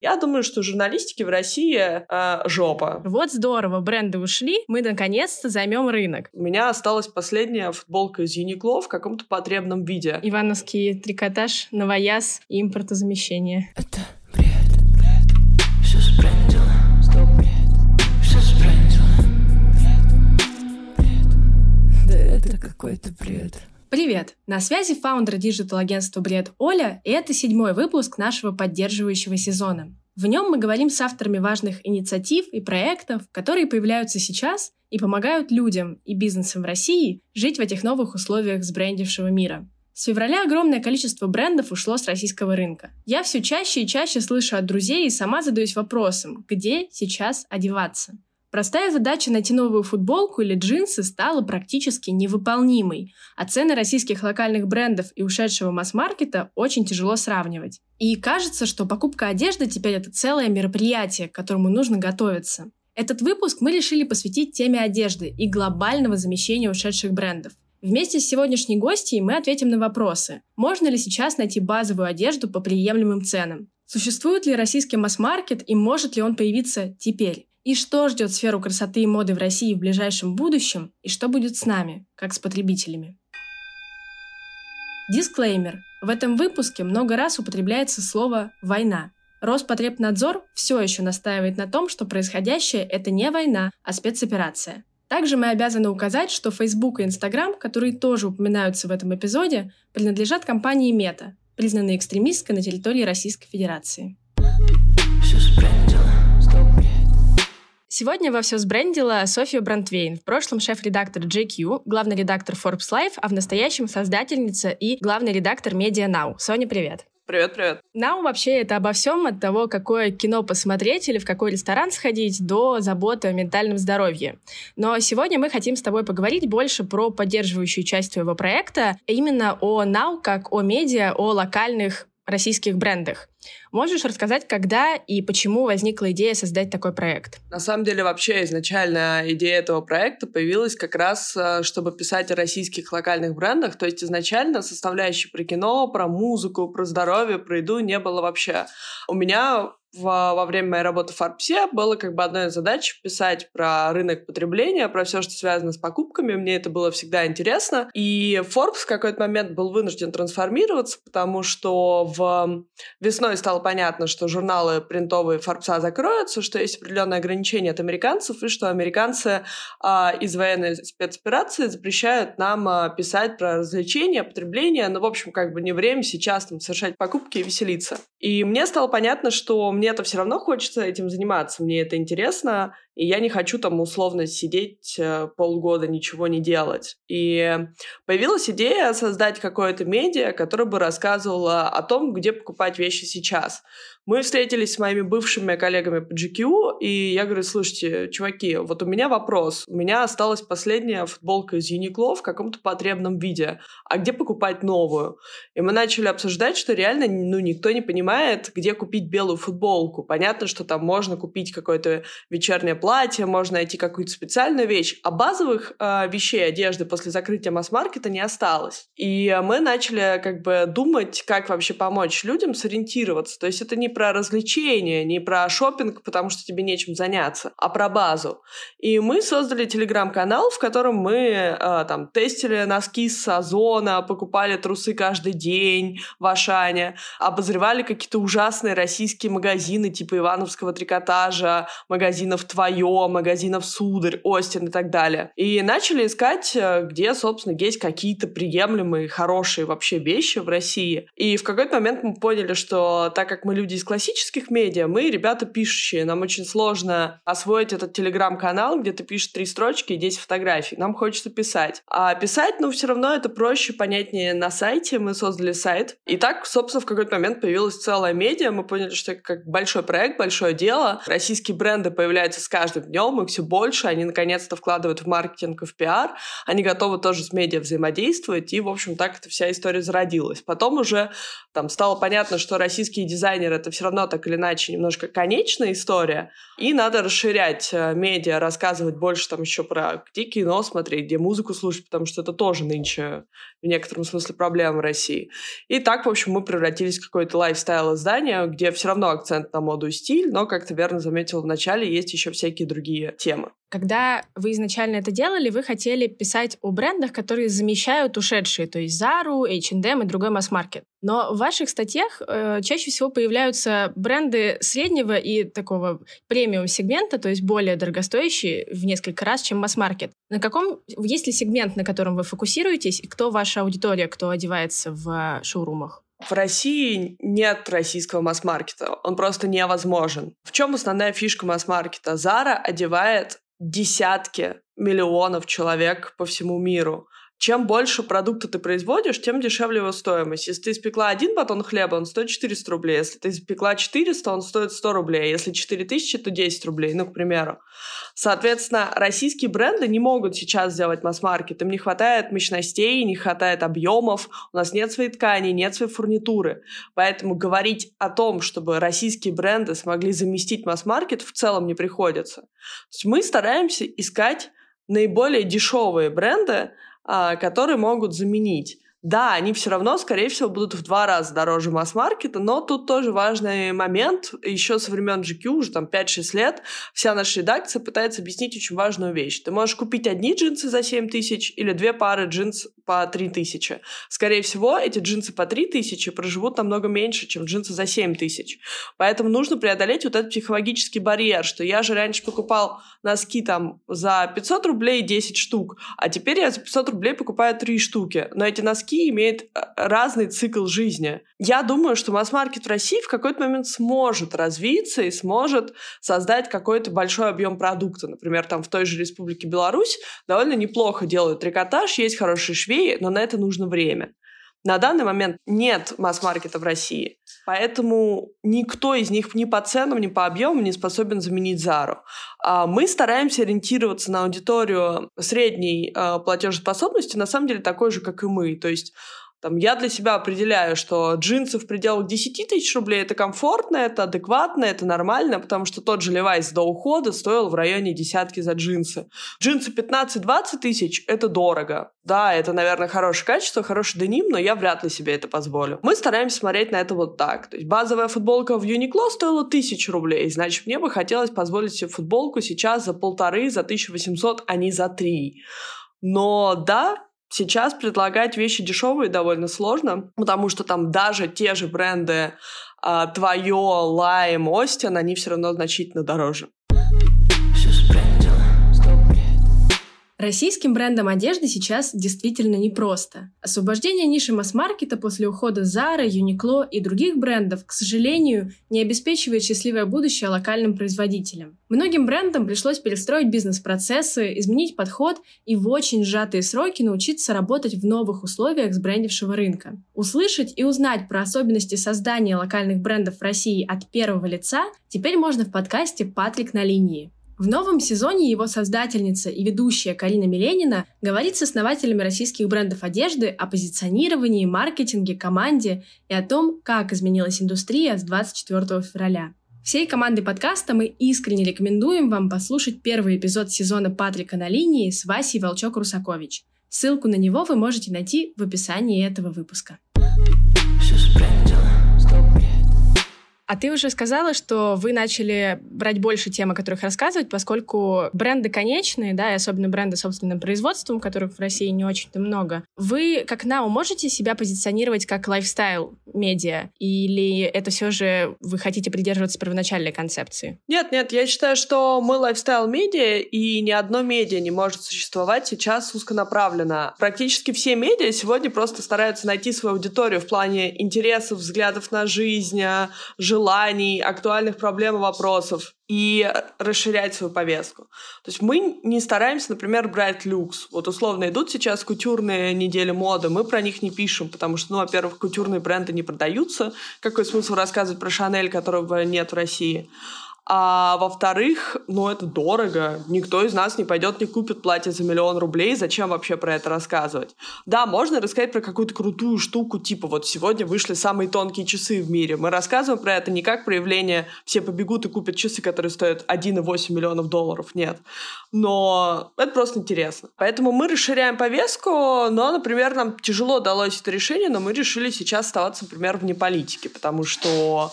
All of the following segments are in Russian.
Я думаю, что журналистики в России э, жопа. Вот здорово, бренды ушли, мы наконец-то займем рынок. У меня осталась последняя футболка из Uniqlo в каком-то потребном виде. Ивановский трикотаж, новояз и импортозамещение. Это бред, бред, все сбрендило, стоп, бред, все сбрендило, бред, бред, да это какой-то бред. Привет! На связи founder digital-агентства «Бред» Оля, и это седьмой выпуск нашего поддерживающего сезона. В нем мы говорим с авторами важных инициатив и проектов, которые появляются сейчас и помогают людям и бизнесам в России жить в этих новых условиях сбрендившего мира. С февраля огромное количество брендов ушло с российского рынка. Я все чаще и чаще слышу от друзей и сама задаюсь вопросом, где сейчас одеваться – Простая задача найти новую футболку или джинсы стала практически невыполнимой, а цены российских локальных брендов и ушедшего масс-маркета очень тяжело сравнивать. И кажется, что покупка одежды теперь это целое мероприятие, к которому нужно готовиться. Этот выпуск мы решили посвятить теме одежды и глобального замещения ушедших брендов. Вместе с сегодняшней гостьей мы ответим на вопросы. Можно ли сейчас найти базовую одежду по приемлемым ценам? Существует ли российский масс-маркет и может ли он появиться теперь? И что ждет сферу красоты и моды в России в ближайшем будущем, и что будет с нами, как с потребителями. Дисклеймер. В этом выпуске много раз употребляется слово «война». Роспотребнадзор все еще настаивает на том, что происходящее – это не война, а спецоперация. Также мы обязаны указать, что Facebook и Instagram, которые тоже упоминаются в этом эпизоде, принадлежат компании Meta, признанной экстремисткой на территории Российской Федерации. Сегодня во все сбрендила София Брандвейн, в прошлом шеф-редактор GQ, главный редактор Forbes Life, а в настоящем создательница и главный редактор Media Now. Соня, привет! Привет, привет. Now вообще это обо всем от того, какое кино посмотреть или в какой ресторан сходить, до заботы о ментальном здоровье. Но сегодня мы хотим с тобой поговорить больше про поддерживающую часть твоего проекта, именно о Now как о медиа, о локальных российских брендах. Можешь рассказать, когда и почему возникла идея создать такой проект? На самом деле, вообще изначально идея этого проекта появилась как раз, э, чтобы писать о российских локальных брендах. То есть изначально составляющей про кино, про музыку, про здоровье, про еду не было вообще. У меня во время моей работы в Фарпсе было как бы одной из задач писать про рынок потребления, про все, что связано с покупками. Мне это было всегда интересно. И Forbes в какой-то момент был вынужден трансформироваться, потому что в весной стало понятно, что журналы принтовые Фарпса закроются, что есть определенные ограничения от американцев, и что американцы а, из военной спецоперации запрещают нам а, писать про развлечения, потребление. Ну, в общем, как бы не время сейчас там совершать покупки и веселиться. И мне стало понятно, что мне-то все равно хочется этим заниматься, мне это интересно, и я не хочу там условно сидеть э, полгода, ничего не делать. И появилась идея создать какое-то медиа, которое бы рассказывало о том, где покупать вещи сейчас. Мы встретились с моими бывшими коллегами по GQ, и я говорю, слушайте, чуваки, вот у меня вопрос. У меня осталась последняя футболка из Uniqlo в каком-то потребном виде. А где покупать новую? И мы начали обсуждать, что реально ну, никто не понимает, где купить белую футболку. Понятно, что там можно купить какое-то вечернее платье, можно найти какую-то специальную вещь. А базовых э, вещей, одежды после закрытия масс-маркета не осталось. И мы начали как бы думать, как вообще помочь людям сориентироваться. То есть это не про развлечения, не про шопинг, потому что тебе нечем заняться, а про базу. И мы создали телеграм-канал, в котором мы э, там тестили носки с Озона, покупали трусы каждый день в Ашане, обозревали какие-то ужасные российские магазины типа Ивановского трикотажа, магазинов Твое, магазинов Сударь, Остин и так далее. И начали искать, э, где, собственно, есть какие-то приемлемые, хорошие вообще вещи в России. И в какой-то момент мы поняли, что так как мы люди из классических медиа, мы ребята пишущие. Нам очень сложно освоить этот телеграм-канал, где ты пишешь три строчки и 10 фотографий. Нам хочется писать. А писать, ну, все равно это проще, понятнее на сайте. Мы создали сайт. И так, собственно, в какой-то момент появилась целая медиа. Мы поняли, что это как большой проект, большое дело. Российские бренды появляются с каждым днем, их все больше, они наконец-то вкладывают в маркетинг и в пиар, они готовы тоже с медиа взаимодействовать, и, в общем, так эта вся история зародилась. Потом уже там стало понятно, что российские дизайнеры — это все равно так или иначе немножко конечная история, и надо расширять э, медиа, рассказывать больше там еще про где кино смотреть, где музыку слушать, потому что это тоже нынче в некотором смысле проблема в России. И так, в общем, мы превратились в какое-то лайфстайл-издание, где все равно акцент на моду и стиль, но, как ты верно заметил в начале, есть еще всякие другие темы. Когда вы изначально это делали, вы хотели писать о брендах, которые замещают ушедшие, то есть Zara, H&M и другой масс-маркет. Но в ваших статьях э, чаще всего появляются бренды среднего и такого премиум-сегмента, то есть более дорогостоящие в несколько раз, чем масс-маркет. На каком, есть ли сегмент, на котором вы фокусируетесь, и кто ваша аудитория, кто одевается в шоурумах? В России нет российского масс-маркета. Он просто невозможен. В чем основная фишка масс-маркета? Зара одевает десятки миллионов человек по всему миру чем больше продукта ты производишь, тем дешевле его стоимость. Если ты испекла один батон хлеба, он стоит 400 рублей. Если ты испекла 400, он стоит 100 рублей. Если 4000, то 10 рублей, ну, к примеру. Соответственно, российские бренды не могут сейчас сделать масс-маркет. Им не хватает мощностей, не хватает объемов. У нас нет своей ткани, нет своей фурнитуры. Поэтому говорить о том, чтобы российские бренды смогли заместить масс-маркет, в целом не приходится. Мы стараемся искать наиболее дешевые бренды, которые могут заменить да, они все равно, скорее всего, будут в два раза дороже масс-маркета, но тут тоже важный момент. Еще со времен GQ, уже там 5-6 лет, вся наша редакция пытается объяснить очень важную вещь. Ты можешь купить одни джинсы за 7 тысяч или две пары джинс по 3 тысячи. Скорее всего, эти джинсы по 3 тысячи проживут намного меньше, чем джинсы за 7 тысяч. Поэтому нужно преодолеть вот этот психологический барьер, что я же раньше покупал носки там за 500 рублей 10 штук, а теперь я за 500 рублей покупаю 3 штуки. Но эти носки носки имеет э, разный цикл жизни. Я думаю, что масс-маркет в России в какой-то момент сможет развиться и сможет создать какой-то большой объем продукта. Например, там в той же Республике Беларусь довольно неплохо делают трикотаж, есть хорошие швеи, но на это нужно время. На данный момент нет масс-маркета в России, поэтому никто из них ни по ценам, ни по объемам не способен заменить Зару. Мы стараемся ориентироваться на аудиторию средней а, платежеспособности, на самом деле такой же, как и мы. То есть там, я для себя определяю, что джинсы в пределах 10 тысяч рублей это комфортно, это адекватно, это нормально, потому что тот же Levi's до ухода стоил в районе десятки за джинсы. Джинсы 15-20 тысяч — это дорого. Да, это, наверное, хорошее качество, хороший деним, но я вряд ли себе это позволю. Мы стараемся смотреть на это вот так. То есть базовая футболка в Uniqlo стоила тысячу рублей, значит, мне бы хотелось позволить себе футболку сейчас за полторы, за 1800, а не за три. Но да, Сейчас предлагать вещи дешевые довольно сложно, потому что там даже те же бренды а, твое, Lime, Остин, они все равно значительно дороже. Российским брендам одежды сейчас действительно непросто. Освобождение ниши масс-маркета после ухода Zara, Uniqlo и других брендов, к сожалению, не обеспечивает счастливое будущее локальным производителям. Многим брендам пришлось перестроить бизнес-процессы, изменить подход и в очень сжатые сроки научиться работать в новых условиях сбрендившего рынка. Услышать и узнать про особенности создания локальных брендов в России от первого лица теперь можно в подкасте «Патрик на линии». В новом сезоне его создательница и ведущая Карина Миленина говорит с основателями российских брендов одежды о позиционировании, маркетинге, команде и о том, как изменилась индустрия с 24 февраля. Всей командой подкаста мы искренне рекомендуем вам послушать первый эпизод сезона Патрика на линии с Васей Волчок-Русакович. Ссылку на него вы можете найти в описании этого выпуска. А ты уже сказала, что вы начали брать больше тем, о которых рассказывать, поскольку бренды конечные, да, и особенно бренды собственным производством, которых в России не очень-то много. Вы, как НАУ, можете себя позиционировать как lifestyle медиа? Или это все же вы хотите придерживаться первоначальной концепции? Нет, нет, я считаю, что мы lifestyle медиа, и ни одно медиа не может существовать сейчас узконаправленно. Практически все медиа сегодня просто стараются найти свою аудиторию в плане интересов, взглядов на жизнь, желаний желаний, актуальных проблем и вопросов и расширять свою повестку. То есть мы не стараемся, например, брать люкс. Вот условно идут сейчас кутюрные недели моды, мы про них не пишем, потому что, ну, во-первых, кутюрные бренды не продаются. Какой смысл рассказывать про Шанель, которого нет в России? А во-вторых, ну это дорого. Никто из нас не пойдет, не купит платье за миллион рублей. Зачем вообще про это рассказывать? Да, можно рассказать про какую-то крутую штуку, типа вот сегодня вышли самые тонкие часы в мире. Мы рассказываем про это не как проявление «все побегут и купят часы, которые стоят 1,8 миллионов долларов». Нет. Но это просто интересно. Поэтому мы расширяем повестку, но, например, нам тяжело далось это решение, но мы решили сейчас оставаться, например, вне политики, потому что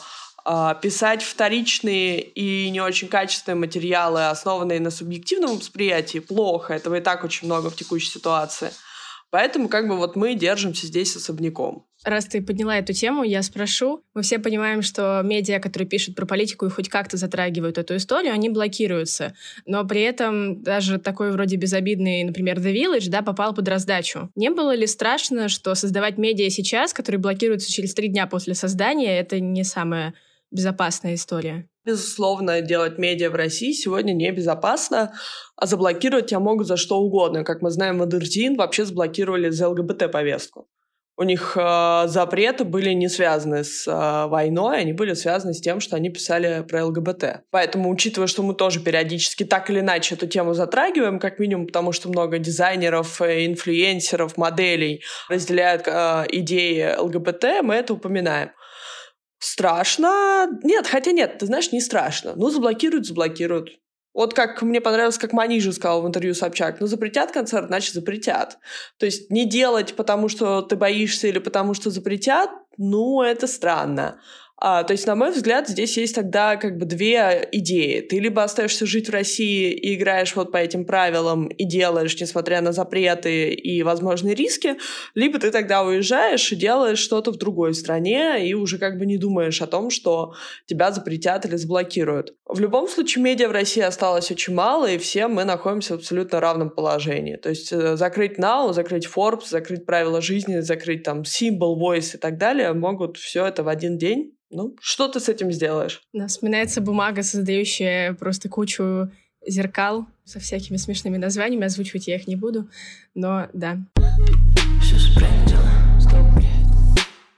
писать вторичные и не очень качественные материалы, основанные на субъективном восприятии, плохо. Этого и так очень много в текущей ситуации. Поэтому как бы вот мы держимся здесь особняком. Раз ты подняла эту тему, я спрошу. Мы все понимаем, что медиа, которые пишут про политику и хоть как-то затрагивают эту историю, они блокируются. Но при этом даже такой вроде безобидный, например, The Village, да, попал под раздачу. Не было ли страшно, что создавать медиа сейчас, которые блокируются через три дня после создания, это не самое безопасная история? Безусловно, делать медиа в России сегодня небезопасно, а заблокировать тебя могут за что угодно. Как мы знаем, Мадырдин вообще заблокировали за ЛГБТ-повестку. У них э, запреты были не связаны с э, войной, они были связаны с тем, что они писали про ЛГБТ. Поэтому, учитывая, что мы тоже периодически так или иначе эту тему затрагиваем, как минимум потому, что много дизайнеров, э, инфлюенсеров, моделей разделяют э, идеи ЛГБТ, мы это упоминаем. Страшно? Нет, хотя нет, ты знаешь, не страшно. Ну, заблокируют, заблокируют. Вот как мне понравилось, как Манижа сказал в интервью Собчак, ну, запретят концерт, значит, запретят. То есть не делать, потому что ты боишься или потому что запретят, ну, это странно. А, то есть, на мой взгляд, здесь есть тогда как бы две идеи. Ты либо остаешься жить в России и играешь вот по этим правилам и делаешь, несмотря на запреты и возможные риски, либо ты тогда уезжаешь и делаешь что-то в другой стране и уже как бы не думаешь о том, что тебя запретят или заблокируют. В любом случае, медиа в России осталось очень мало, и все мы находимся в абсолютно равном положении. То есть э, закрыть Now, закрыть Forbes, закрыть правила жизни, закрыть там Symbol, Voice и так далее могут все это в один день ну, что ты с этим сделаешь? Да, вспоминается бумага, создающая просто кучу зеркал со всякими смешными названиями. Озвучивать я их не буду, но да.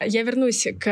Я вернусь к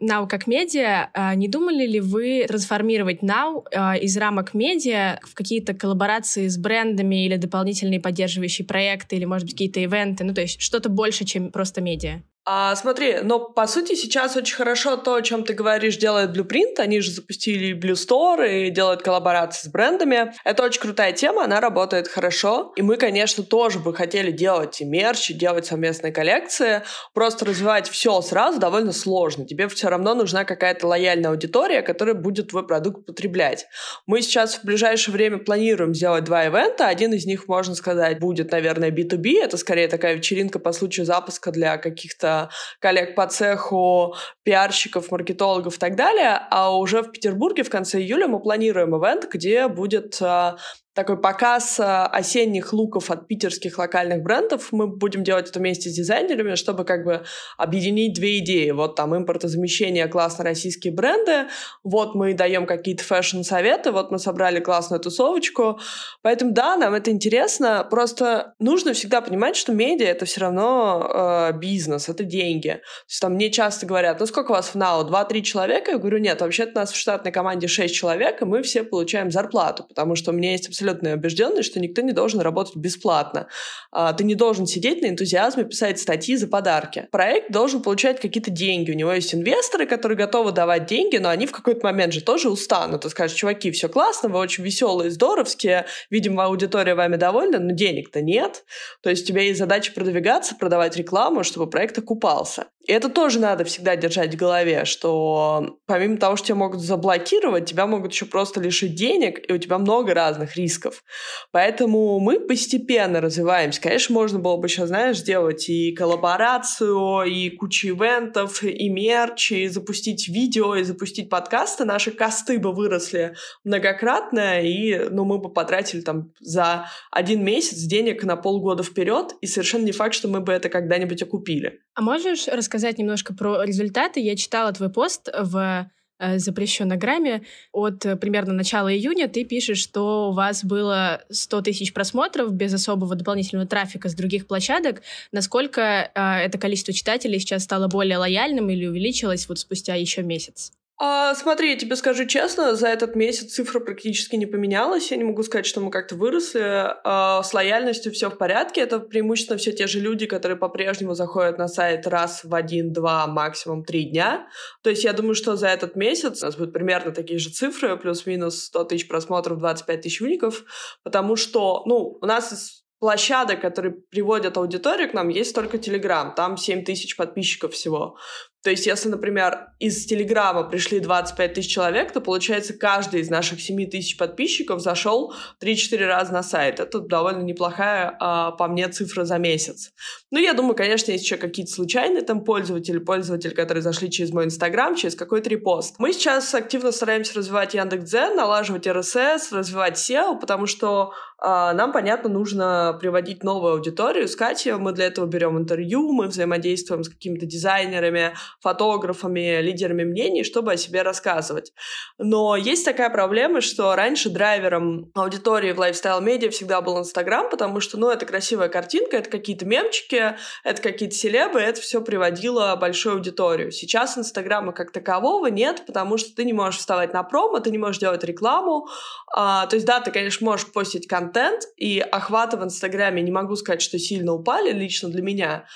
Now как медиа. А, не думали ли вы трансформировать Now а, из рамок медиа в какие-то коллаборации с брендами или дополнительные поддерживающие проекты, или, может быть, какие-то ивенты? Ну, то есть что-то больше, чем просто медиа? А, смотри, но по сути сейчас очень хорошо то, о чем ты говоришь, делает Blueprint. Они же запустили Blue Store и делают коллаборации с брендами. Это очень крутая тема, она работает хорошо. И мы, конечно, тоже бы хотели делать и мерч, и делать совместные коллекции. Просто развивать все сразу довольно сложно. Тебе все равно нужна какая-то лояльная аудитория, которая будет твой продукт потреблять. Мы сейчас в ближайшее время планируем сделать два ивента. Один из них, можно сказать, будет, наверное, B2B. Это скорее такая вечеринка по случаю запуска для каких-то коллег по цеху, пиарщиков, маркетологов и так далее. А уже в Петербурге в конце июля мы планируем ивент, где будет а, такой показ э, осенних луков от питерских локальных брендов. Мы будем делать это вместе с дизайнерами, чтобы как бы объединить две идеи. Вот там импортозамещение, классно российские бренды, вот мы даем какие-то фэшн-советы, вот мы собрали классную тусовочку. Поэтому да, нам это интересно, просто нужно всегда понимать, что медиа — это все равно э, бизнес, это деньги. То есть там мне часто говорят, ну сколько у вас в НАУ, два-три человека? Я говорю, нет, вообще-то у нас в штатной команде шесть человек, и мы все получаем зарплату, потому что у меня есть абсолютная убежденность, что никто не должен работать бесплатно. А, ты не должен сидеть на энтузиазме, писать статьи за подарки. Проект должен получать какие-то деньги. У него есть инвесторы, которые готовы давать деньги, но они в какой-то момент же тоже устанут и скажут, чуваки, все классно, вы очень веселые, здоровские, видимо, аудитория вами довольна, но денег-то нет. То есть у тебя есть задача продвигаться, продавать рекламу, чтобы проект окупался. И это тоже надо всегда держать в голове, что помимо того, что тебя могут заблокировать, тебя могут еще просто лишить денег, и у тебя много разных рисков. Поэтому мы постепенно развиваемся. Конечно, можно было бы сейчас, знаешь, сделать и коллаборацию, и кучу ивентов, и мерч, и запустить видео, и запустить подкасты. Наши косты бы выросли многократно, и ну, мы бы потратили там за один месяц денег на полгода вперед, и совершенно не факт, что мы бы это когда-нибудь окупили. А можешь рассказать немножко про результаты? Я читала твой пост в э, запрещенной грамме. От э, примерно начала июня ты пишешь, что у вас было 100 тысяч просмотров без особого дополнительного трафика с других площадок. Насколько э, это количество читателей сейчас стало более лояльным или увеличилось вот спустя еще месяц? А, смотри, я тебе скажу честно, за этот месяц цифра практически не поменялась. Я не могу сказать, что мы как-то выросли. А, с лояльностью все в порядке. Это преимущественно все те же люди, которые по-прежнему заходят на сайт раз в один, два, максимум три дня. То есть я думаю, что за этот месяц у нас будут примерно такие же цифры, плюс-минус 100 тысяч просмотров, 25 тысяч уников, потому что, ну, у нас площадок, которые приводят аудиторию к нам, есть только Телеграм. Там 7 тысяч подписчиков всего. То есть, если, например, из Телеграма пришли 25 тысяч человек, то, получается, каждый из наших 7 тысяч подписчиков зашел 3-4 раза на сайт. Это довольно неплохая, а, по мне, цифра за месяц. Ну, я думаю, конечно, есть еще какие-то случайные там пользователи, пользователи, которые зашли через мой Инстаграм, через какой-то репост. Мы сейчас активно стараемся развивать Яндекс.Дзен, налаживать RSS, развивать SEO, потому что а, нам, понятно, нужно приводить новую аудиторию, искать ее. Мы для этого берем интервью, мы взаимодействуем с какими-то дизайнерами, фотографами, лидерами мнений, чтобы о себе рассказывать. Но есть такая проблема, что раньше драйвером аудитории в lifestyle-медиа всегда был Инстаграм, потому что, ну, это красивая картинка, это какие-то мемчики, это какие-то селебы, это все приводило большую аудиторию. Сейчас Инстаграма как такового нет, потому что ты не можешь вставать на промо, ты не можешь делать рекламу. А, то есть, да, ты, конечно, можешь постить контент, и охваты в Инстаграме, не могу сказать, что сильно упали лично для меня,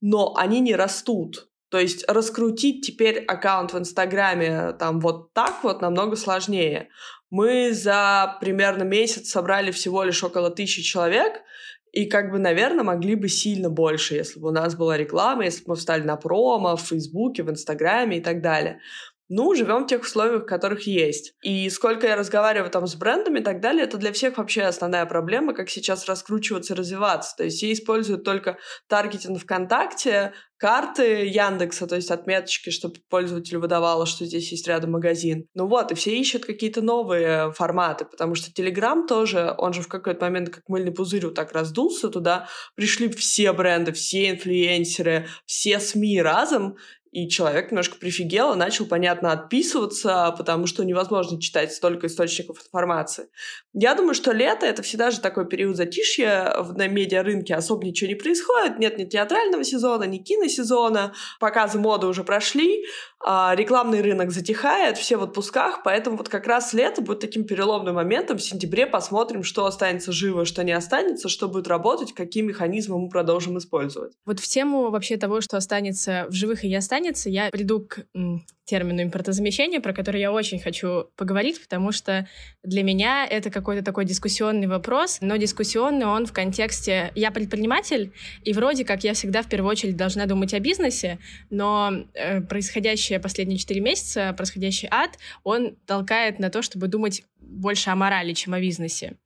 но они не растут. То есть раскрутить теперь аккаунт в Инстаграме там вот так вот намного сложнее. Мы за примерно месяц собрали всего лишь около тысячи человек, и как бы, наверное, могли бы сильно больше, если бы у нас была реклама, если бы мы встали на промо в Фейсбуке, в Инстаграме и так далее. Ну, живем в тех условиях, которых есть. И сколько я разговариваю там с брендами и так далее, это для всех вообще основная проблема, как сейчас раскручиваться, развиваться. То есть все используют только таргетинг ВКонтакте, карты Яндекса, то есть отметочки, чтобы пользователю выдавало, что здесь есть рядом магазин. Ну вот, и все ищут какие-то новые форматы, потому что Телеграм тоже, он же в какой-то момент как мыльный пузырь вот так раздулся, туда пришли все бренды, все инфлюенсеры, все СМИ разом, и человек немножко прифигел и начал, понятно, отписываться, потому что невозможно читать столько источников информации. Я думаю, что лето — это всегда же такой период затишья на медиарынке, особо ничего не происходит, нет ни театрального сезона, ни киносезона, показы моды уже прошли, а рекламный рынок затихает, все в отпусках, поэтому вот как раз лето будет таким переломным моментом. В сентябре посмотрим, что останется живо, что не останется, что будет работать, какие механизмы мы продолжим использовать. Вот в тему вообще того, что останется в живых и не останется, я приду к термину импортозамещения, про который я очень хочу поговорить, потому что для меня это какой-то такой дискуссионный вопрос, но дискуссионный он в контексте «я предприниматель», и вроде как я всегда в первую очередь должна думать о бизнесе, но э, происходящее последние четыре месяца, происходящий ад, он толкает на то, чтобы думать больше о морали, чем о бизнесе.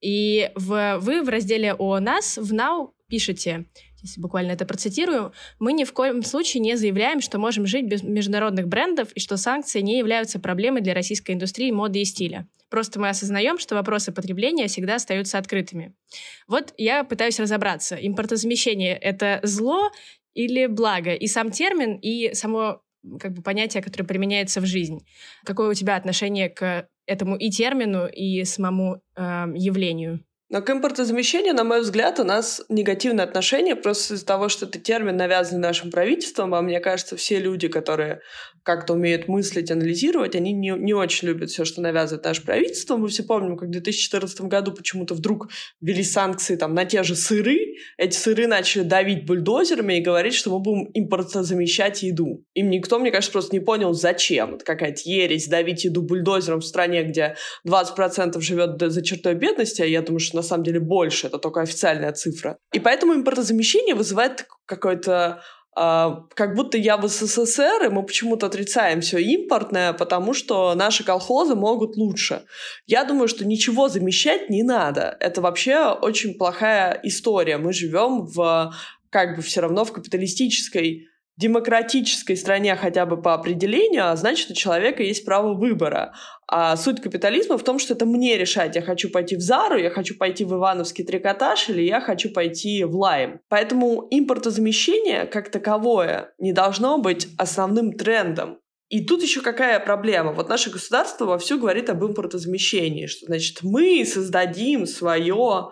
И в, вы в разделе «О нас» в Now пишете, если буквально это процитирую, мы ни в коем случае не заявляем, что можем жить без международных брендов и что санкции не являются проблемой для российской индустрии моды и стиля. Просто мы осознаем, что вопросы потребления всегда остаются открытыми. Вот я пытаюсь разобраться. Импортозамещение — это зло или благо? И сам термин, и само как бы понятие, которое применяется в жизнь. Какое у тебя отношение к этому и термину, и самому э, явлению? Но к импортозамещению, на мой взгляд, у нас негативное отношение просто из-за того, что это термин, навязанный нашим правительством, а мне кажется, все люди, которые как-то умеют мыслить, анализировать, они не, не очень любят все, что навязывает наше правительство. Мы все помним, как в 2014 году почему-то вдруг ввели санкции там, на те же сыры. Эти сыры начали давить бульдозерами и говорить, что мы будем импортозамещать еду. Им никто, мне кажется, просто не понял, зачем. Это какая-то ересь давить еду бульдозером в стране, где 20% живет за чертой бедности, а я думаю, что на самом деле больше, это только официальная цифра. И поэтому импортозамещение вызывает какое-то как будто я в СССР, и мы почему-то отрицаем все импортное, потому что наши колхозы могут лучше. Я думаю, что ничего замещать не надо. Это вообще очень плохая история. Мы живем в как бы все равно в капиталистической демократической стране хотя бы по определению, а значит, у человека есть право выбора. А суть капитализма в том, что это мне решать. Я хочу пойти в Зару, я хочу пойти в Ивановский трикотаж или я хочу пойти в Лайм. Поэтому импортозамещение как таковое не должно быть основным трендом. И тут еще какая проблема? Вот наше государство вовсю говорит об импортозамещении, что значит мы создадим свое,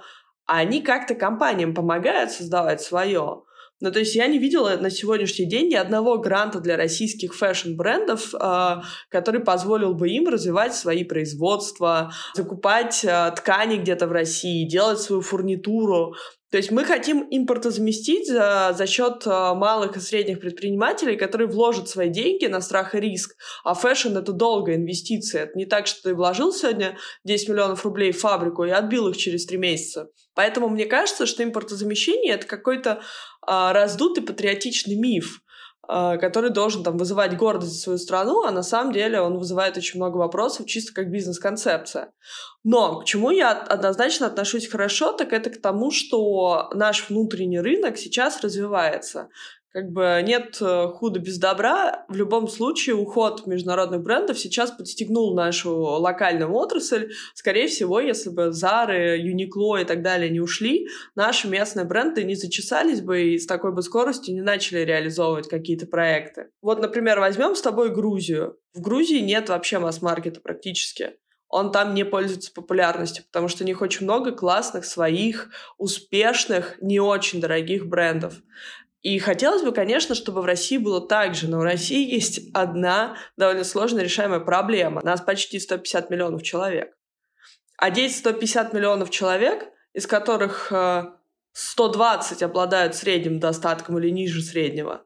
а они как-то компаниям помогают создавать свое. Ну, то есть я не видела на сегодняшний день ни одного гранта для российских фэшн-брендов, э, который позволил бы им развивать свои производства, закупать э, ткани где-то в России, делать свою фурнитуру. То есть мы хотим импортозаместить за, за счет э, малых и средних предпринимателей, которые вложат свои деньги на страх и риск. А fashion — это долгая инвестиция. Это не так, что ты вложил сегодня 10 миллионов рублей в фабрику и отбил их через три месяца. Поэтому мне кажется, что импортозамещение — это какой-то а, раздутый патриотичный миф. А, который должен там вызывать гордость за свою страну, а на самом деле он вызывает очень много вопросов чисто как бизнес-концепция. Но к чему я однозначно отношусь хорошо, так это к тому, что наш внутренний рынок сейчас развивается как бы нет э, худа без добра. В любом случае уход международных брендов сейчас подстегнул нашу локальную отрасль. Скорее всего, если бы Zara, Uniqlo и так далее не ушли, наши местные бренды не зачесались бы и с такой бы скоростью не начали реализовывать какие-то проекты. Вот, например, возьмем с тобой Грузию. В Грузии нет вообще масс-маркета практически он там не пользуется популярностью, потому что у них очень много классных, своих, успешных, не очень дорогих брендов. И хотелось бы, конечно, чтобы в России было так же, но в России есть одна довольно сложно решаемая проблема. Нас почти 150 миллионов человек. А здесь 150 миллионов человек, из которых 120 э, обладают средним достатком или ниже среднего,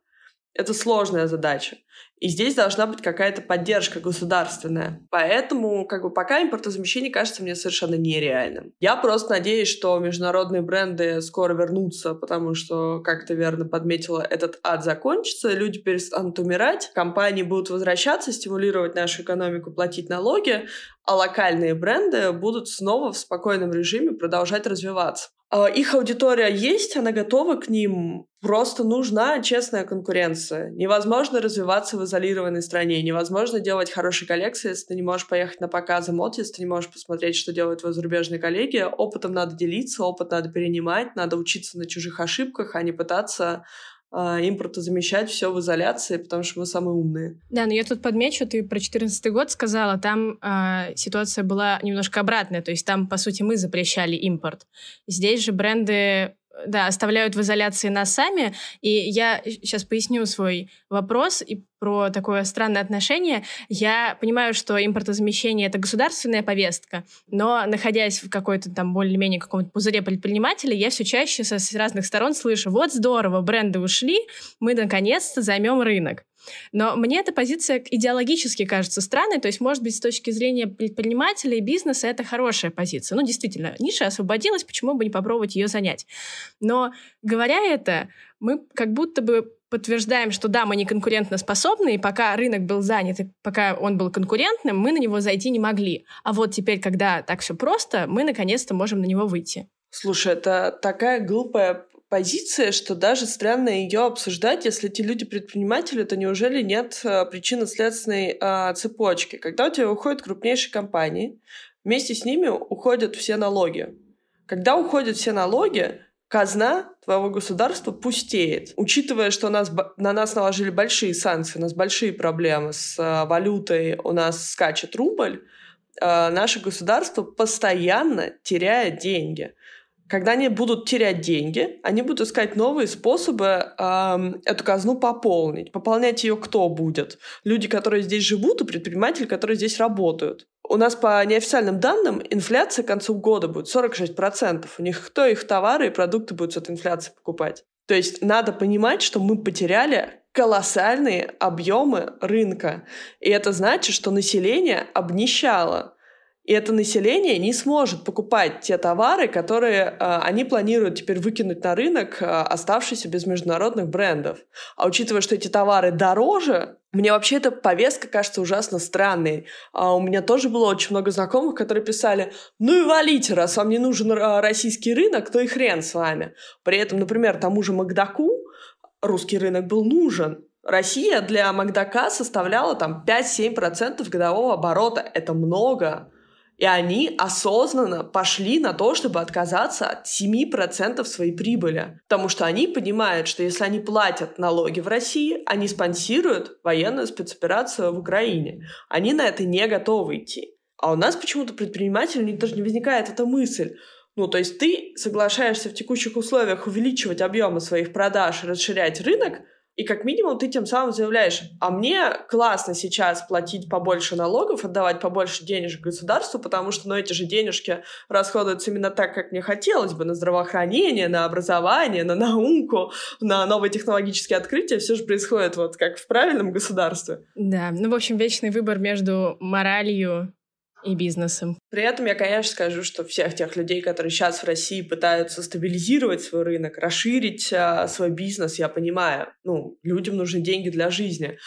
это сложная задача. И здесь должна быть какая-то поддержка государственная. Поэтому, как бы, пока импортозамещение кажется мне совершенно нереальным. Я просто надеюсь, что международные бренды скоро вернутся, потому что, как ты верно подметила, этот ад закончится, люди перестанут умирать, компании будут возвращаться, стимулировать нашу экономику, платить налоги, а локальные бренды будут снова в спокойном режиме продолжать развиваться. А, их аудитория есть, она готова к ним. Просто нужна честная конкуренция. Невозможно развиваться в изолированной стране. Невозможно делать хорошие коллекции, если ты не можешь поехать на показы мод, если ты не можешь посмотреть, что делают твои зарубежные коллеги. Опытом надо делиться, опыт надо перенимать, надо учиться на чужих ошибках, а не пытаться а, импортозамещать все в изоляции, потому что мы самые умные. Да, но я тут подмечу, ты про 2014 год сказала, там э, ситуация была немножко обратная, то есть там, по сути, мы запрещали импорт. Здесь же бренды да, оставляют в изоляции нас сами. И я сейчас поясню свой вопрос и про такое странное отношение. Я понимаю, что импортозамещение — это государственная повестка, но, находясь в какой-то там более-менее каком-то пузыре предпринимателя, я все чаще со, с разных сторон слышу, вот здорово, бренды ушли, мы наконец-то займем рынок. Но мне эта позиция идеологически кажется странной, то есть, может быть, с точки зрения предпринимателя и бизнеса это хорошая позиция. Ну, действительно, ниша освободилась, почему бы не попробовать ее занять? Но, говоря это, мы как будто бы подтверждаем, что да, мы не конкурентно способны, и пока рынок был занят, и пока он был конкурентным, мы на него зайти не могли. А вот теперь, когда так все просто, мы наконец-то можем на него выйти. Слушай, это такая глупая позиция, что даже странно ее обсуждать, если эти люди предприниматели, то неужели нет э, причинно-следственной э, цепочки? Когда у тебя уходят крупнейшие компании, вместе с ними уходят все налоги. Когда уходят все налоги, казна твоего государства пустеет. Учитывая, что нас, на нас наложили большие санкции, у нас большие проблемы с э, валютой, у нас скачет рубль, э, наше государство постоянно теряет деньги когда они будут терять деньги, они будут искать новые способы эм, эту казну пополнить. Пополнять ее кто будет? Люди, которые здесь живут, и предприниматели, которые здесь работают. У нас по неофициальным данным инфляция к концу года будет 46%. У них кто их товары и продукты будут с этой инфляцией покупать? То есть надо понимать, что мы потеряли колоссальные объемы рынка. И это значит, что население обнищало. И это население не сможет покупать те товары, которые э, они планируют теперь выкинуть на рынок, э, оставшиеся без международных брендов. А учитывая, что эти товары дороже, мне вообще эта повестка кажется ужасно странной. А у меня тоже было очень много знакомых, которые писали, ну и валите, раз вам не нужен э, российский рынок, то и хрен с вами. При этом, например, тому же Макдаку русский рынок был нужен. Россия для Макдака составляла там 5-7% годового оборота. Это много. И они осознанно пошли на то, чтобы отказаться от 7% своей прибыли. Потому что они понимают, что если они платят налоги в России, они спонсируют военную спецоперацию в Украине. Они на это не готовы идти. А у нас почему-то предпринимателю даже не возникает эта мысль. Ну, то есть ты соглашаешься в текущих условиях увеличивать объемы своих продаж, расширять рынок, и как минимум ты тем самым заявляешь, а мне классно сейчас платить побольше налогов, отдавать побольше денежек государству, потому что ну, эти же денежки расходуются именно так, как мне хотелось бы, на здравоохранение, на образование, на науку, на новые технологические открытия. Все же происходит вот как в правильном государстве. Да, ну, в общем, вечный выбор между моралью и бизнесом. При этом я, конечно, скажу, что всех тех людей, которые сейчас в России пытаются стабилизировать свой рынок, расширить а, свой бизнес, я понимаю. Ну, людям нужны деньги для жизни.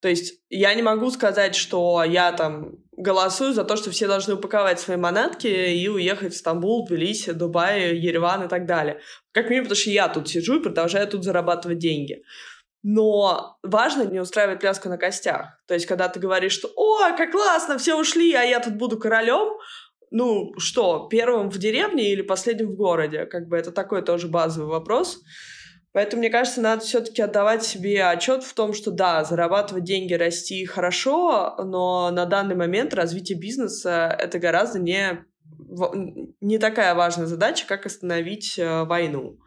То есть я не могу сказать, что я там голосую за то, что все должны упаковать свои манатки и уехать в Стамбул, Тбилиси, Дубай, Ереван и так далее. Как минимум, потому что я тут сижу и продолжаю тут зарабатывать деньги. Но важно не устраивать пляску на костях. То есть, когда ты говоришь, что «О, как классно, все ушли, а я тут буду королем», ну что, первым в деревне или последним в городе? Как бы это такой тоже базовый вопрос. Поэтому, мне кажется, надо все-таки отдавать себе отчет в том, что да, зарабатывать деньги, расти хорошо, но на данный момент развитие бизнеса это гораздо не, не такая важная задача, как остановить э, войну.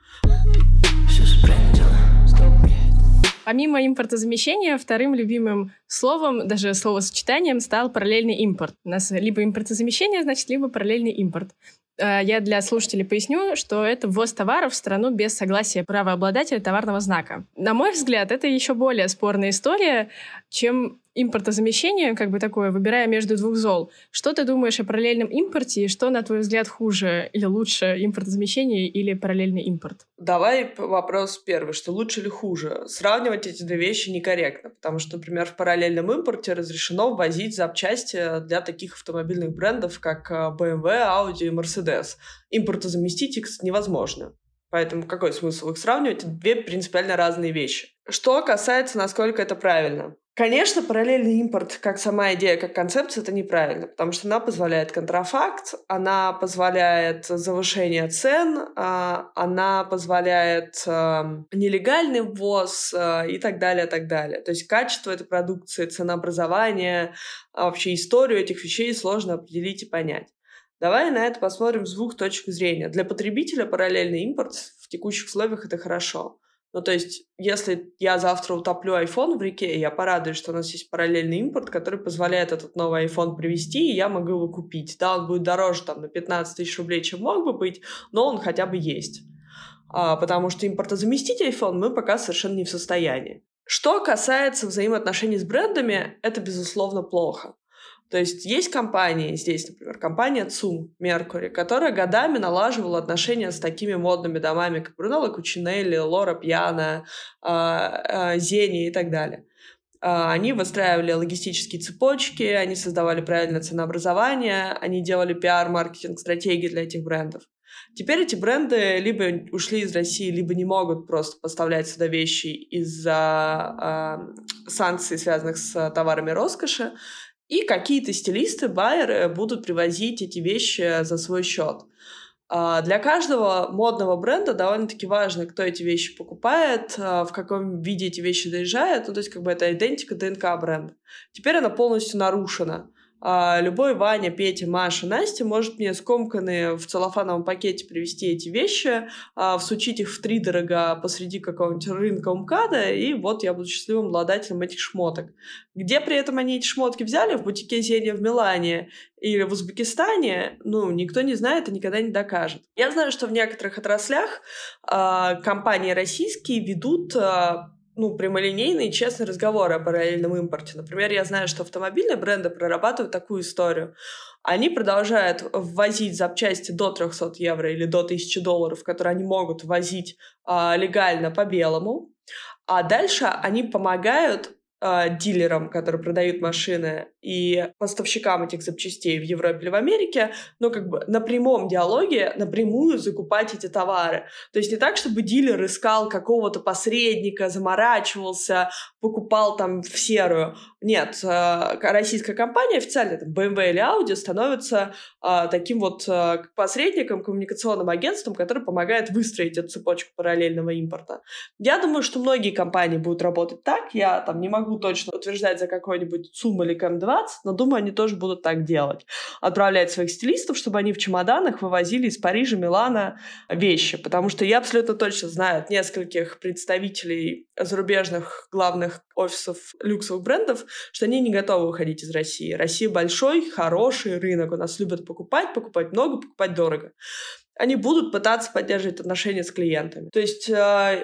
Помимо импортозамещения, вторым любимым словом, даже словосочетанием стал параллельный импорт. У нас либо импортозамещение, значит, либо параллельный импорт. Э, я для слушателей поясню, что это ввоз товаров в страну без согласия правообладателя товарного знака. На мой взгляд, это еще более спорная история, чем импортозамещение, как бы такое, выбирая между двух зол. Что ты думаешь о параллельном импорте и что, на твой взгляд, хуже или лучше, импортозамещение или параллельный импорт? Давай вопрос первый, что лучше или хуже? Сравнивать эти две вещи некорректно, потому что, например, в параллельном импорте разрешено ввозить запчасти для таких автомобильных брендов, как BMW, Audi и Mercedes. Импортозаместить их невозможно. Поэтому какой смысл их сравнивать? Две принципиально разные вещи. Что касается, насколько это правильно. Конечно, параллельный импорт, как сама идея, как концепция, это неправильно, потому что она позволяет контрафакт, она позволяет завышение цен, а, она позволяет нелегальный ввоз а, и так далее, так далее. То есть качество этой продукции, ценообразование, а вообще историю этих вещей сложно определить и понять. Давай на это посмотрим с двух точек зрения. Для потребителя параллельный импорт в текущих условиях это хорошо. Ну, то есть, если я завтра утоплю iPhone в реке, я порадуюсь, что у нас есть параллельный импорт, который позволяет этот новый iPhone привезти, и я могу его купить. Да, он будет дороже там на 15 тысяч рублей, чем мог бы быть, но он хотя бы есть. А, потому что импортозаместить iPhone мы пока совершенно не в состоянии. Что касается взаимоотношений с брендами, это, безусловно, плохо. То есть есть компании, здесь, например, компания ЦУМ, Меркури, которая годами налаживала отношения с такими модными домами, как Брунелло Кучинелли, Лора Пьяна, а, а, Зени и так далее. А, они выстраивали логистические цепочки, они создавали правильное ценообразование, они делали пиар-маркетинг, стратегии для этих брендов. Теперь эти бренды либо ушли из России, либо не могут просто поставлять сюда вещи из-за э, санкций, связанных с товарами роскоши, и какие-то стилисты, байеры будут привозить эти вещи за свой счет. А, для каждого модного бренда довольно-таки важно, кто эти вещи покупает, а, в каком виде эти вещи доезжают. Ну, то есть, как бы это идентика ДНК бренда. Теперь она полностью нарушена а, любой Ваня, Петя, Маша, Настя может мне скомканные в целлофановом пакете привезти эти вещи, а, всучить их в три дорога посреди какого-нибудь рынка МКАДа, и вот я буду счастливым обладателем этих шмоток. Где при этом они эти шмотки взяли? В бутике Зенья в Милане или в Узбекистане? Ну, никто не знает и никогда не докажет. Я знаю, что в некоторых отраслях а, компании российские ведут ну, прямолинейные честные разговоры о параллельном импорте. Например, я знаю, что автомобильные бренды прорабатывают такую историю. Они продолжают ввозить запчасти до 300 евро или до 1000 долларов, которые они могут возить а, легально по белому, а дальше они помогают э, дилерам, которые продают машины, и поставщикам этих запчастей в Европе или в Америке, ну, как бы на прямом диалоге напрямую закупать эти товары. То есть не так, чтобы дилер искал какого-то посредника, заморачивался, покупал там в серую. Нет, э, российская компания официально, там, BMW или Audi, становится э, таким вот э, посредником, коммуникационным агентством, который помогает выстроить эту цепочку параллельного импорта. Я думаю, что многие компании будут работать так. Я там не могу точно утверждать за какой-нибудь ЦУМ или КМ2, продаваться, но думаю, они тоже будут так делать. Отправлять своих стилистов, чтобы они в чемоданах вывозили из Парижа, Милана вещи. Потому что я абсолютно точно знаю от нескольких представителей зарубежных главных офисов люксовых брендов, что они не готовы уходить из России. Россия большой, хороший рынок. У нас любят покупать, покупать много, покупать дорого они будут пытаться поддерживать отношения с клиентами. То есть э,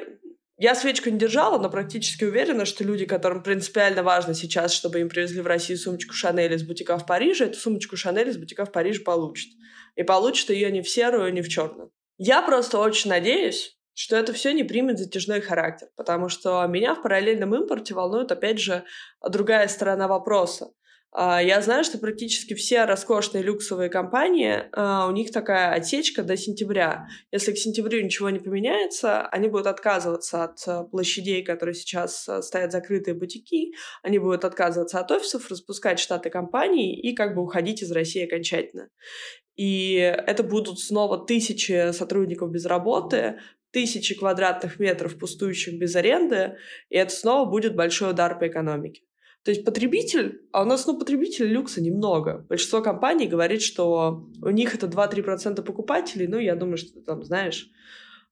я свечку не держала, но практически уверена, что люди, которым принципиально важно сейчас, чтобы им привезли в Россию сумочку Шанель из бутика в Париже, эту сумочку Шанель из бутика в Париже получат. И получат ее не в серую, не в черную. Я просто очень надеюсь, что это все не примет затяжной характер, потому что меня в параллельном импорте волнует, опять же, другая сторона вопроса. А, я знаю, что практически все роскошные люксовые компании, а, у них такая отсечка до сентября. Если к сентябрю ничего не поменяется, они будут отказываться от а, площадей, которые сейчас стоят закрытые бутики, они будут отказываться от офисов, распускать штаты компаний и как бы уходить из России окончательно. И это будут снова тысячи сотрудников без работы, тысячи квадратных метров пустующих без аренды, и это снова будет большой удар по экономике. То есть потребитель, а у нас, ну, потребителей люкса немного. Большинство компаний говорит, что у них это 2-3% покупателей, ну, я думаю, что там, знаешь,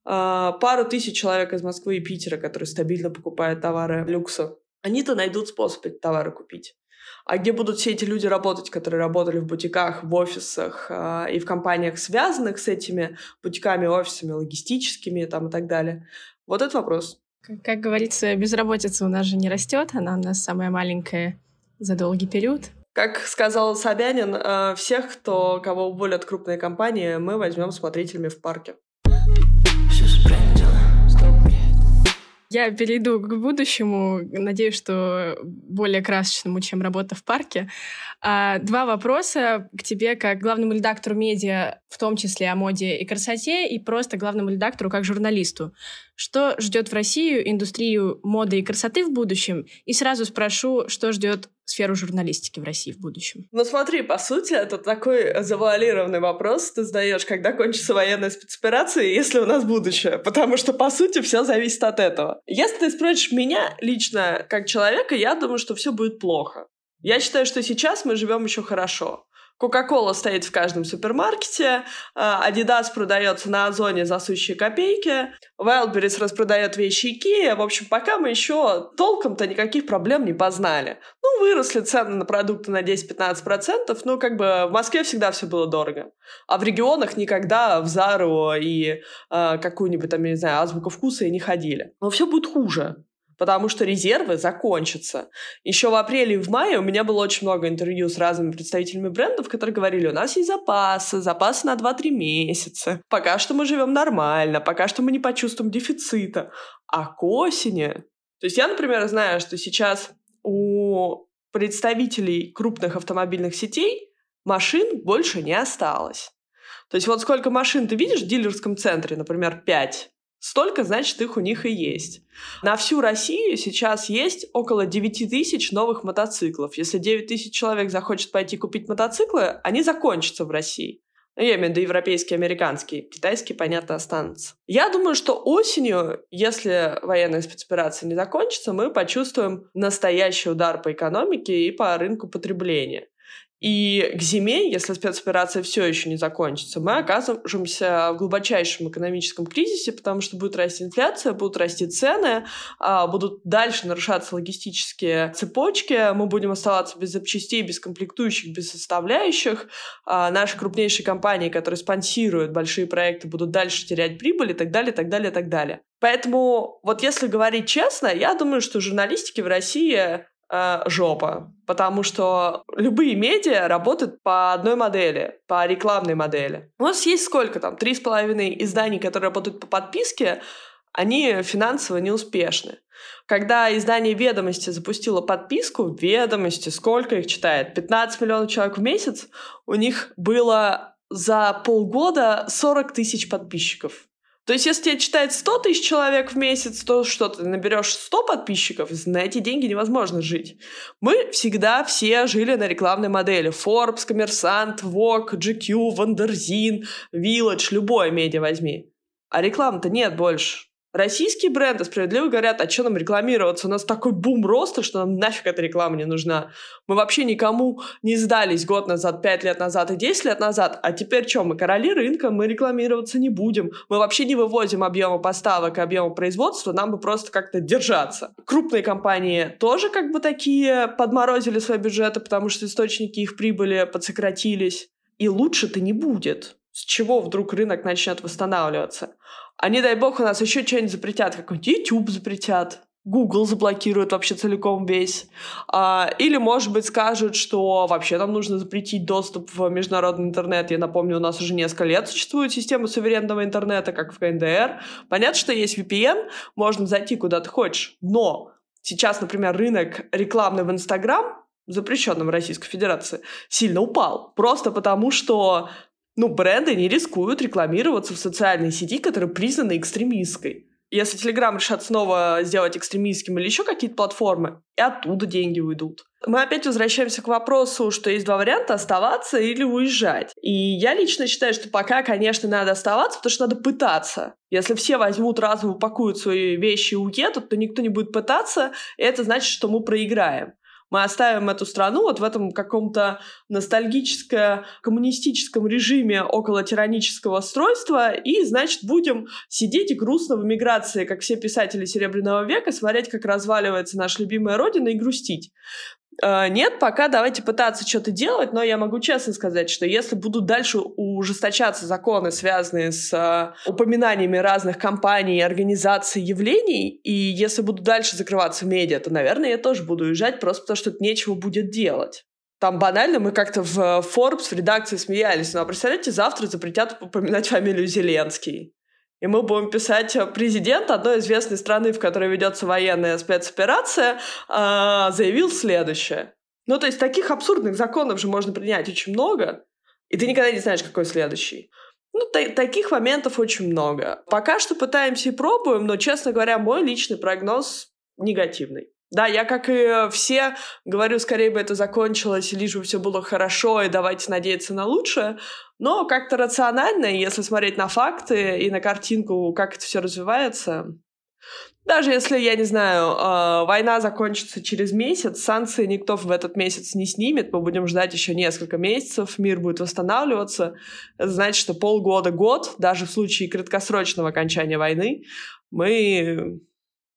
а, пару тысяч человек из Москвы и Питера, которые стабильно покупают товары люкса, они-то найдут способ эти товары купить. А где будут все эти люди работать, которые работали в бутиках, в офисах э, и в компаниях, связанных с этими бутиками, офисами, логистическими там, и так далее? Вот этот вопрос. Как говорится, безработица у нас же не растет, она у нас самая маленькая за долгий период. Как сказал Собянин, э, всех, кто, кого уволят крупные компании, мы возьмем смотрителями в парке. Я перейду к будущему, надеюсь, что более красочному, чем работа в парке. А, два вопроса к тебе как главному редактору медиа, в том числе о моде и красоте, и просто главному редактору как журналисту. Что ждет в Россию индустрию моды и красоты в будущем? И сразу спрошу, что ждет сферу журналистики в России в будущем? Ну смотри, по сути, это такой завуалированный вопрос ты задаешь, когда кончится военная спецоперация, если у нас будущее. Потому что, по сути, все зависит от этого. Если ты спросишь меня лично, как человека, я думаю, что все будет плохо. Я считаю, что сейчас мы живем еще хорошо. Кока-кола стоит в каждом супермаркете, Адидас продается на Озоне за сущие копейки, Wildberries распродает вещи Икея. В общем, пока мы еще толком-то никаких проблем не познали. Ну, выросли цены на продукты на 10-15%, но как бы в Москве всегда все было дорого. А в регионах никогда в Зару и э, какую-нибудь там, я не знаю, азбуку вкуса и не ходили. Но все будет хуже потому что резервы закончатся. Еще в апреле и в мае у меня было очень много интервью с разными представителями брендов, которые говорили, у нас есть запасы, запасы на 2-3 месяца. Пока что мы живем нормально, пока что мы не почувствуем дефицита. А к осени... То есть я, например, знаю, что сейчас у представителей крупных автомобильных сетей машин больше не осталось. То есть вот сколько машин ты видишь в дилерском центре, например, 5, Столько, значит, их у них и есть. На всю Россию сейчас есть около 9 тысяч новых мотоциклов. Если 9 тысяч человек захочет пойти купить мотоциклы, они закончатся в России. Ну, я имею в виду европейские, американские. Китайские, понятно, останутся. Я думаю, что осенью, если военная спецоперация не закончится, мы почувствуем настоящий удар по экономике и по рынку потребления. И к зиме, если спецоперация все еще не закончится, мы оказываемся в глубочайшем экономическом кризисе, потому что будет расти инфляция, будут расти цены, а, будут дальше нарушаться логистические цепочки, мы будем оставаться без запчастей, без комплектующих, без составляющих. А, наши крупнейшие компании, которые спонсируют большие проекты, будут дальше терять прибыль и так далее, так далее, так далее. Поэтому вот если говорить честно, я думаю, что журналистики в России э, жопа, потому что любые медиа работают по одной модели, по рекламной модели. У нас есть сколько там? Три с половиной изданий, которые работают по подписке, они финансово неуспешны. Когда издание «Ведомости» запустило подписку, «Ведомости», сколько их читает? 15 миллионов человек в месяц, у них было за полгода 40 тысяч подписчиков. То есть, если тебя читает 100 тысяч человек в месяц, то что ты наберешь 100 подписчиков, на эти деньги невозможно жить. Мы всегда все жили на рекламной модели. Forbes, Коммерсант, Vogue, GQ, Wonderzine, Village, любое медиа возьми. А рекламы-то нет больше. Российские бренды справедливо говорят, а что нам рекламироваться? У нас такой бум роста, что нам нафиг эта реклама не нужна. Мы вообще никому не сдались год назад, пять лет назад и десять лет назад, а теперь что, мы короли рынка, мы рекламироваться не будем. Мы вообще не вывозим объемы поставок и объемы производства, нам бы просто как-то держаться. Крупные компании тоже как бы такие подморозили свои бюджеты, потому что источники их прибыли подсократились. И лучше-то не будет. С чего вдруг рынок начнет восстанавливаться? А не дай бог у нас еще что-нибудь запретят, какой-нибудь YouTube запретят, Google заблокирует вообще целиком весь. А, или, может быть, скажут, что вообще нам нужно запретить доступ в международный интернет. Я напомню, у нас уже несколько лет существует система суверенного интернета, как в КНДР. Понятно, что есть VPN, можно зайти куда ты хочешь. Но сейчас, например, рынок рекламный в Инстаграм, запрещенном в Российской Федерации, сильно упал. Просто потому, что ну, бренды не рискуют рекламироваться в социальной сети, которая признана экстремистской. Если Telegram решат снова сделать экстремистским или еще какие-то платформы, и оттуда деньги уйдут. Мы опять возвращаемся к вопросу, что есть два варианта — оставаться или уезжать. И я лично считаю, что пока, конечно, надо оставаться, потому что надо пытаться. Если все возьмут разом, упакуют свои вещи и уедут, то никто не будет пытаться, и это значит, что мы проиграем мы оставим эту страну вот в этом каком-то ностальгическо-коммунистическом режиме около тиранического устройства и, значит, будем сидеть и грустно в эмиграции, как все писатели Серебряного века, смотреть, как разваливается наша любимая родина и грустить. Uh, нет, пока давайте пытаться что-то делать, но я могу честно сказать, что если будут дальше ужесточаться законы, связанные с uh, упоминаниями разных компаний, организаций, явлений, и если будут дальше закрываться медиа, то, наверное, я тоже буду уезжать, просто потому что нечего будет делать. Там банально мы как-то в Forbes в редакции смеялись. Ну, а представляете, завтра запретят упоминать фамилию Зеленский. И мы будем писать э, президент одной известной страны, в которой ведется военная спецоперация, а, заявил следующее. Ну, то есть таких абсурдных законов же можно принять очень много, и ты никогда не знаешь, какой следующий. Ну, та- таких моментов очень много. Пока что пытаемся и пробуем, но, честно говоря, мой личный прогноз негативный. Да, я, как и все, говорю, скорее бы это закончилось, лишь бы все было хорошо, и давайте надеяться на лучшее. Но как-то рационально, если смотреть на факты и на картинку, как это все развивается, даже если, я не знаю, э, война закончится через месяц, санкции никто в этот месяц не снимет, мы будем ждать еще несколько месяцев, мир будет восстанавливаться. Это значит, что полгода-год, даже в случае краткосрочного окончания войны, мы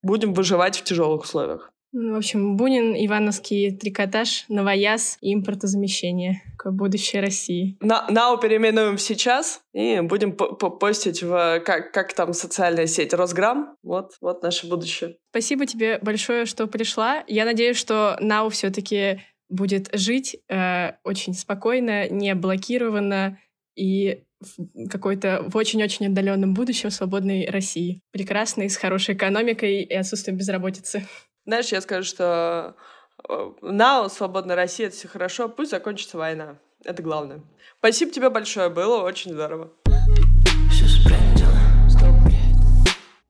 будем выживать в тяжелых условиях. Ну, в общем, Бунин, Ивановский трикотаж, новояз и импортозамещение к будущей России. На, нау переименуем сейчас и будем постить в как, как там социальная сеть Росграм. Вот, вот наше будущее. Спасибо тебе большое, что пришла. Я надеюсь, что Нау все-таки будет жить э, очень спокойно, не блокированно и в какой-то в очень-очень отдаленном будущем свободной России. Прекрасной, с хорошей экономикой и отсутствием безработицы. Знаешь, я скажу, что э, свободная Россия, это все хорошо, пусть закончится война. Это главное. Спасибо тебе большое, было очень здорово.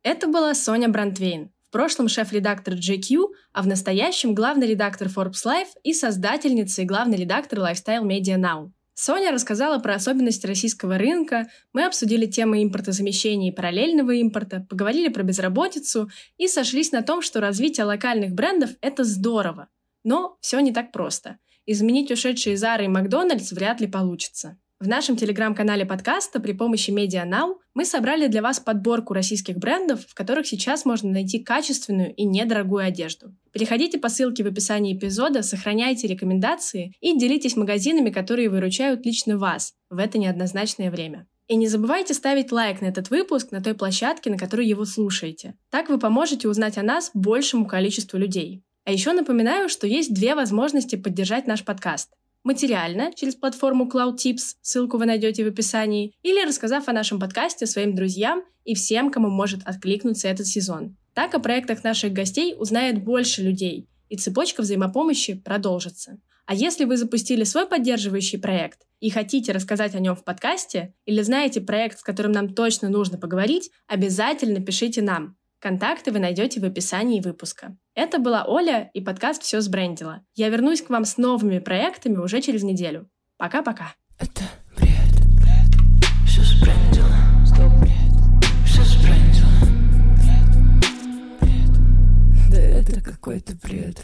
Это была Соня Брандвейн, в прошлом шеф-редактор GQ, а в настоящем главный редактор Forbes Life и создательница и главный редактор Lifestyle Media Now. Соня рассказала про особенности российского рынка, мы обсудили темы импортозамещения и параллельного импорта, поговорили про безработицу и сошлись на том, что развитие локальных брендов – это здорово. Но все не так просто. Изменить ушедшие Зары и Макдональдс вряд ли получится. В нашем телеграм-канале подкаста при помощи Media Now мы собрали для вас подборку российских брендов, в которых сейчас можно найти качественную и недорогую одежду. Переходите по ссылке в описании эпизода, сохраняйте рекомендации и делитесь магазинами, которые выручают лично вас в это неоднозначное время. И не забывайте ставить лайк на этот выпуск на той площадке, на которой его слушаете. Так вы поможете узнать о нас большему количеству людей. А еще напоминаю, что есть две возможности поддержать наш подкаст материально через платформу Cloud Tips, ссылку вы найдете в описании, или рассказав о нашем подкасте своим друзьям и всем, кому может откликнуться этот сезон. Так о проектах наших гостей узнает больше людей, и цепочка взаимопомощи продолжится. А если вы запустили свой поддерживающий проект и хотите рассказать о нем в подкасте, или знаете проект, с которым нам точно нужно поговорить, обязательно пишите нам. Контакты вы найдете в описании выпуска. Это была Оля и подкаст «Все сбрендило». Я вернусь к вам с новыми проектами уже через неделю. Пока-пока. Это бред, бред, все сбрендило. Стоп, бред, все сбрендило. Бред, бред, да это какой-то бред.